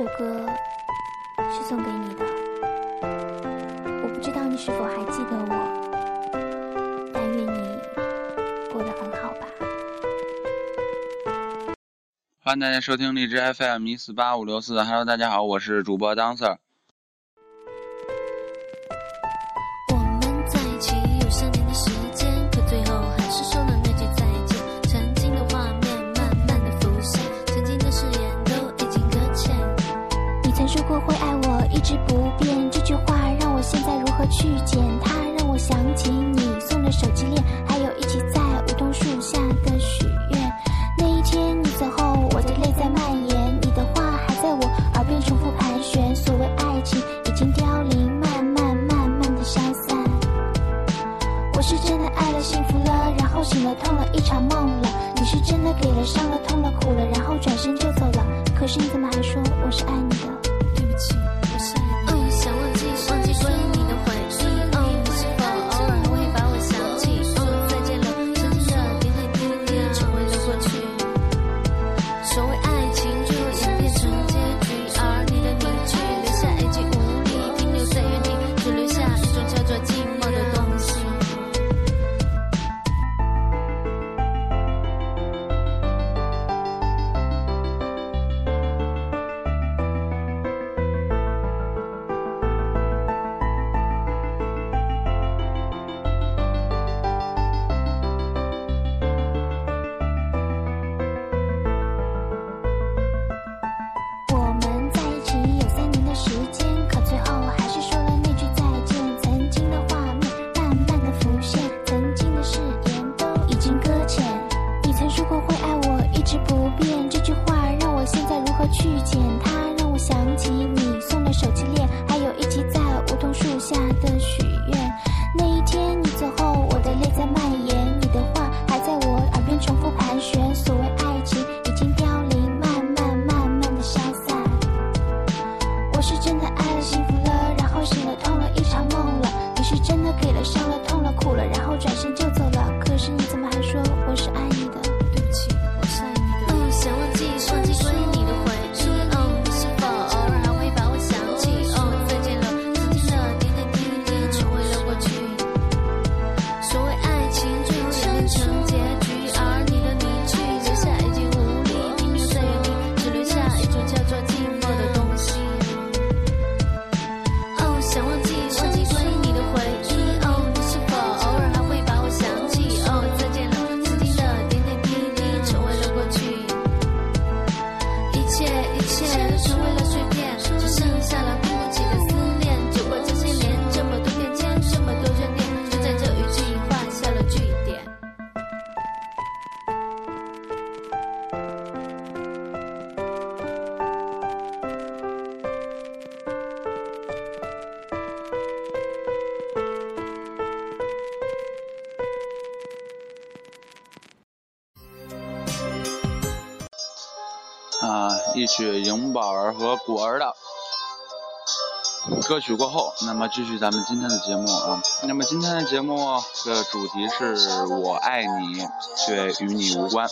这首歌是送给你的，我不知道你是否还记得我，但愿你过得很好吧。欢迎大家收听荔枝 FM 一四八五六四，Hello，大家好，我是主播 Dancer。手机链直不变。这句话让我现在如何去捡它？让我想起你送的手机链。一曲颖宝儿和果儿的歌曲过后，那么继续咱们今天的节目啊。那么今天的节目的主题是我爱你，却与你无关。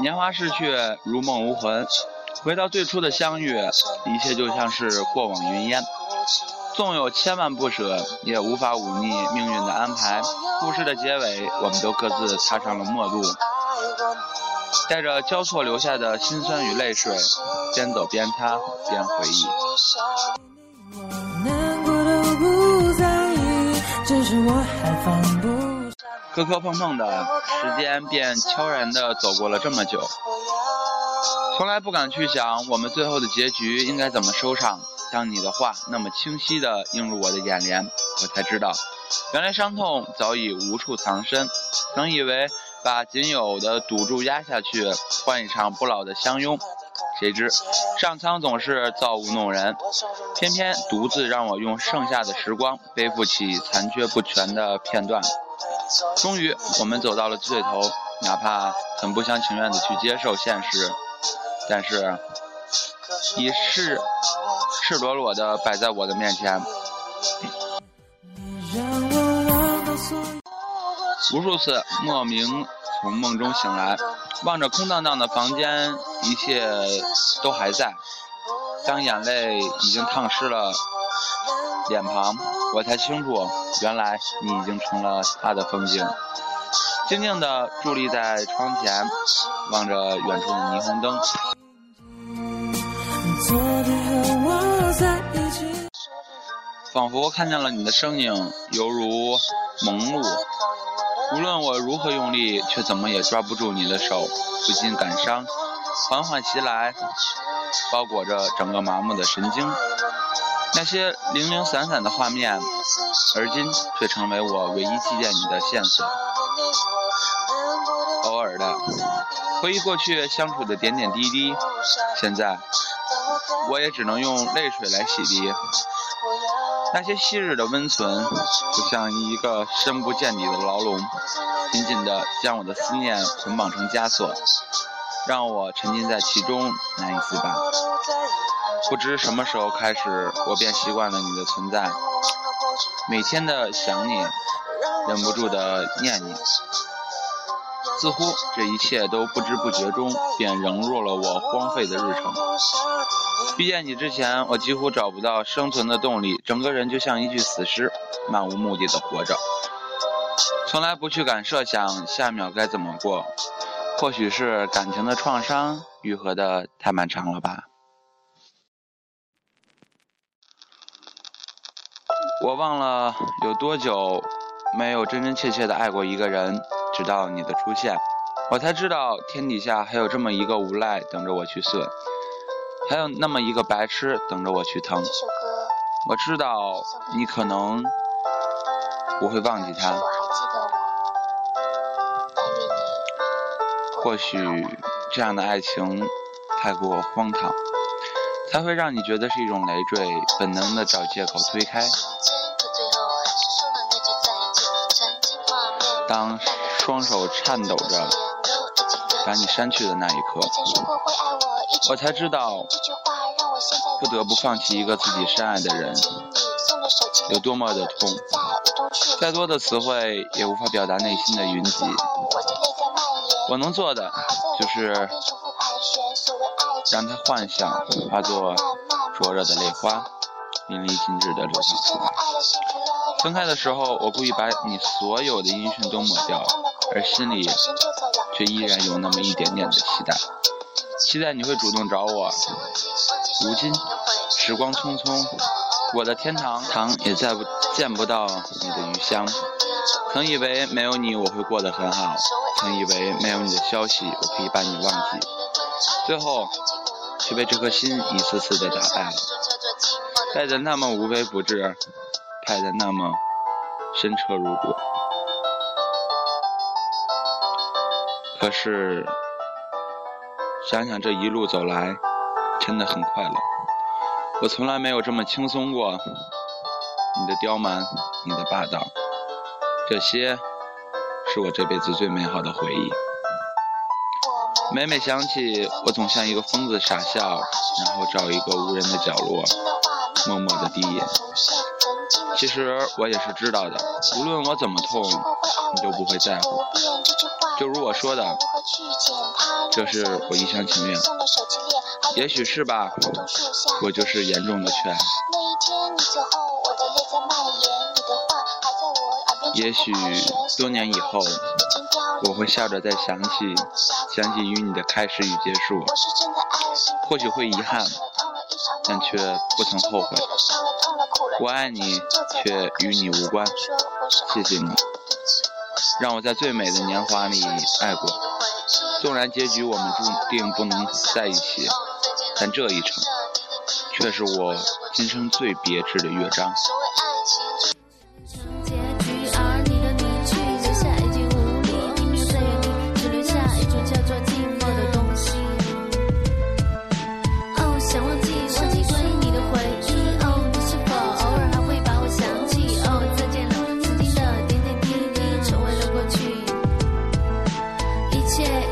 年华逝去，如梦无魂，回到最初的相遇，一切就像是过往云烟。纵有千万不舍，也无法忤逆命运的安排。故事的结尾，我们都各自踏上了末路，带着交错留下的辛酸与泪水，边走边擦，边回忆。磕磕碰碰的时间，便悄然地走过了这么久。从来不敢去想，我们最后的结局应该怎么收场。当你的话那么清晰地映入我的眼帘，我才知道，原来伤痛早已无处藏身。曾以为把仅有的赌注压下去，换一场不老的相拥，谁知上苍总是造物弄人，偏偏独自让我用剩下的时光背负起残缺不全的片段。终于，我们走到了最头，哪怕很不相情愿地去接受现实，但是已是。赤裸裸的摆在我的面前。无数次莫名从梦中醒来，望着空荡荡的房间，一切都还在。当眼泪已经烫湿了脸庞，我才清楚，原来你已经成了他的风景。静静地伫立在窗前，望着远处的霓虹灯。仿佛看见了你的身影，犹如蒙露。无论我如何用力，却怎么也抓不住你的手，不禁感伤，缓缓袭来，包裹着整个麻木的神经。那些零零散散的画面，而今却成为我唯一祭奠你的线索。偶尔的回忆过去相处的点点滴滴，现在我也只能用泪水来洗涤。那些昔日的温存，就像一个深不见底的牢笼，紧紧地将我的思念捆绑成枷锁，让我沉浸在其中难以自拔。不知什么时候开始，我便习惯了你的存在，每天的想你，忍不住的念你。似乎这一切都不知不觉中便融入了我荒废的日程。遇见你之前，我几乎找不到生存的动力，整个人就像一具死尸，漫无目的的活着，从来不去敢设想下秒该怎么过。或许是感情的创伤愈合的太漫长了吧。我忘了有多久没有真真切切的爱过一个人。直到你的出现，我才知道天底下还有这么一个无赖等着我去损，还有那么一个白痴等着我去疼。我知道你可能不会忘记他，或许这样的爱情太过荒唐，才会让你觉得是一种累赘，本能的找借口推开。当。双手颤抖着把你删去的那一刻，我才知道，不得不放弃一个自己深爱的人，有多么的痛。再多的词汇也无法表达内心的云集。我能做的，就是让他幻想化作灼热的泪花，淋漓尽致的流淌出来。分开的时候，我故意把你所有的音讯都抹掉。而心里却依然有那么一点点的期待，期待你会主动找我。如今时光匆匆，我的天堂堂也再不见不到你的余香。曾以为没有你我会过得很好，曾以为没有你的消息我可以把你忘记，最后却被这颗心一次次的打败了，败得那么无微不至，败得那么深彻入骨。可是，想想这一路走来，真的很快乐。我从来没有这么轻松过。你的刁蛮，你的霸道，这些是我这辈子最美好的回忆。每每想起，我总像一个疯子傻笑，然后找一个无人的角落，默默的低眼。其实我也是知道的，无论我怎么痛，你都不会在乎。就如我说的，这是我一厢情愿。也许是吧，我就是严重的缺爱。也许多年以后，我会笑着再想起，想起与你的开始与结束，或许会遗憾，但却不曾后悔。我爱你，却与你无关。谢谢你。让我在最美的年华里爱过，纵然结局我们注定不能在一起，但这一程却是我今生最别致的乐章。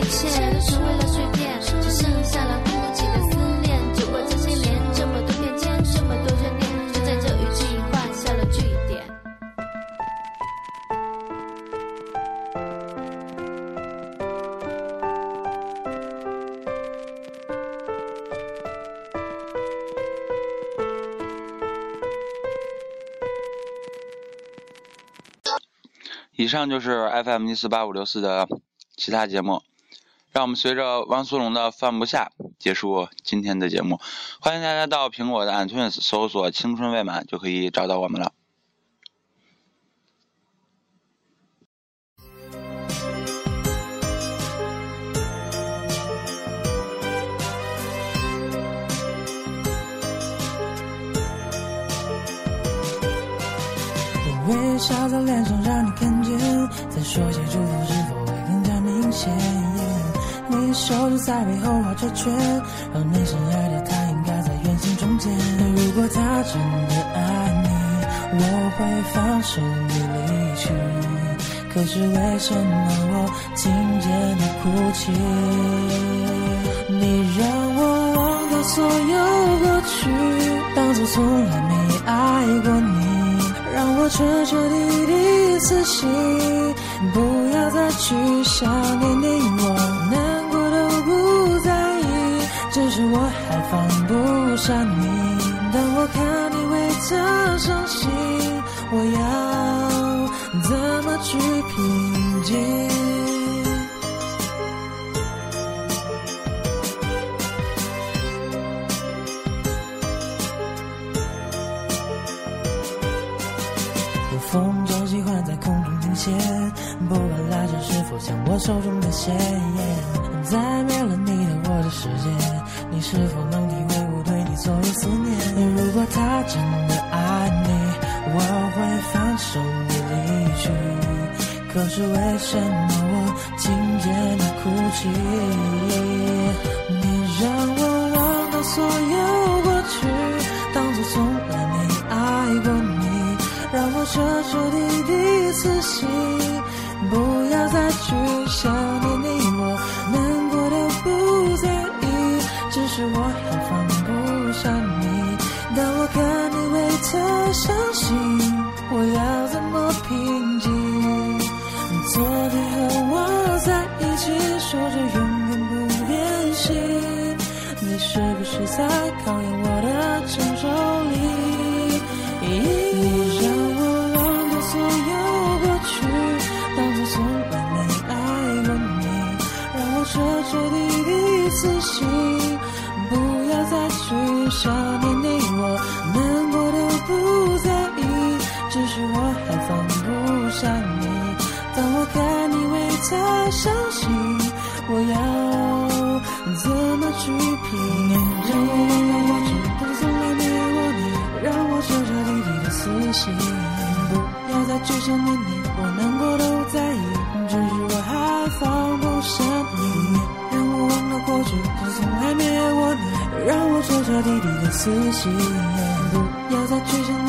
一切都成为了碎片只剩下了对不起的思念走过这些年这么多变迁这么多眷恋就在这雨季画下了句点。以上就是 fm 一四八五六四的其他节目。让我们随着汪苏泷的《放不下》结束今天的节目。欢迎大家到苹果的 iTunes 搜索“青春未满”就可以找到我们了。微笑在脸上让你看见，再说些祝福是否会更加明显？你手指在背后画着圈，而你深爱的他应该在圆心中间。如果他真的爱你，我会放手你离去。可是为什么我听见你哭泣？你让我忘掉所有过去，当作从来没爱过你，让我彻彻底底死心，不要再去想念你我。我还放不下你，当我看你为他伤心，我要怎么去平静？有风筝喜欢在空中停歇，不管拉扯是否像我手中的线，在没了你的我的世界。你是否能体会我对你所有思念？如果他真的爱你，我会放手你离去。可是为什么我听见你哭泣？你让我忘掉所有过去，当作从来没爱过你，让我彻彻底底死心，不要再去想你为他伤心，我要怎么平静？昨天和我在一起，说着永远不变心，你是不是在考验我的承受力？你让我忘掉所有过去，当作从来没爱过你，让我彻彻底底死心。不要再去想你，为他伤心，我要怎么去平？让我忘了过去，但从来没爱过你，让我彻彻底底的死心。不要再去想念你，我难过都不在意，只是我还放不下你。让我忘了过去，但从来没爱过你。让我彻彻底底的死心，不要再去。